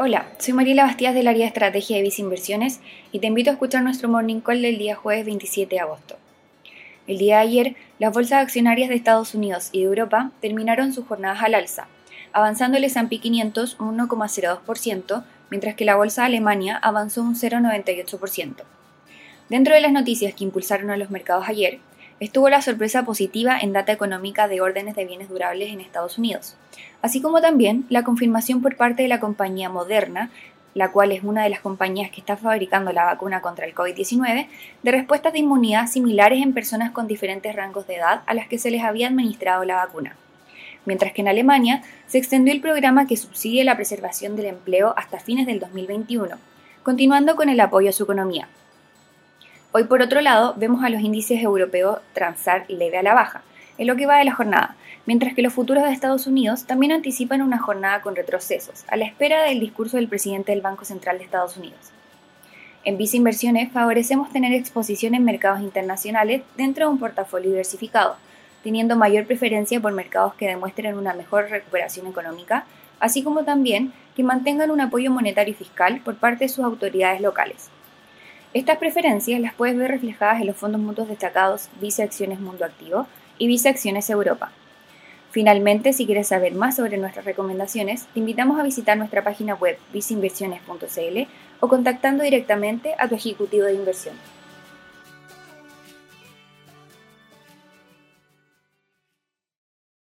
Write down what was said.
Hola, soy Mariela Bastías del área de estrategia de Visa Inversiones y te invito a escuchar nuestro morning call del día jueves 27 de agosto. El día de ayer, las bolsas accionarias de Estados Unidos y de Europa terminaron sus jornadas al alza, avanzando el S&P 500 un 1,02%, mientras que la bolsa de Alemania avanzó un 0,98%. Dentro de las noticias que impulsaron a los mercados ayer, estuvo la sorpresa positiva en data económica de órdenes de bienes durables en Estados Unidos, así como también la confirmación por parte de la compañía Moderna, la cual es una de las compañías que está fabricando la vacuna contra el COVID-19, de respuestas de inmunidad similares en personas con diferentes rangos de edad a las que se les había administrado la vacuna. Mientras que en Alemania se extendió el programa que subsidia la preservación del empleo hasta fines del 2021, continuando con el apoyo a su economía. Hoy, por otro lado, vemos a los índices europeos transar leve a la baja, en lo que va de la jornada, mientras que los futuros de Estados Unidos también anticipan una jornada con retrocesos, a la espera del discurso del presidente del Banco Central de Estados Unidos. En Visa Inversiones favorecemos tener exposición en mercados internacionales dentro de un portafolio diversificado, teniendo mayor preferencia por mercados que demuestren una mejor recuperación económica, así como también que mantengan un apoyo monetario y fiscal por parte de sus autoridades locales. Estas preferencias las puedes ver reflejadas en los fondos mutuos destacados Visa Acciones Mundo Activo y Visa Acciones Europa. Finalmente, si quieres saber más sobre nuestras recomendaciones, te invitamos a visitar nuestra página web visainversiones.cl o contactando directamente a tu ejecutivo de inversión.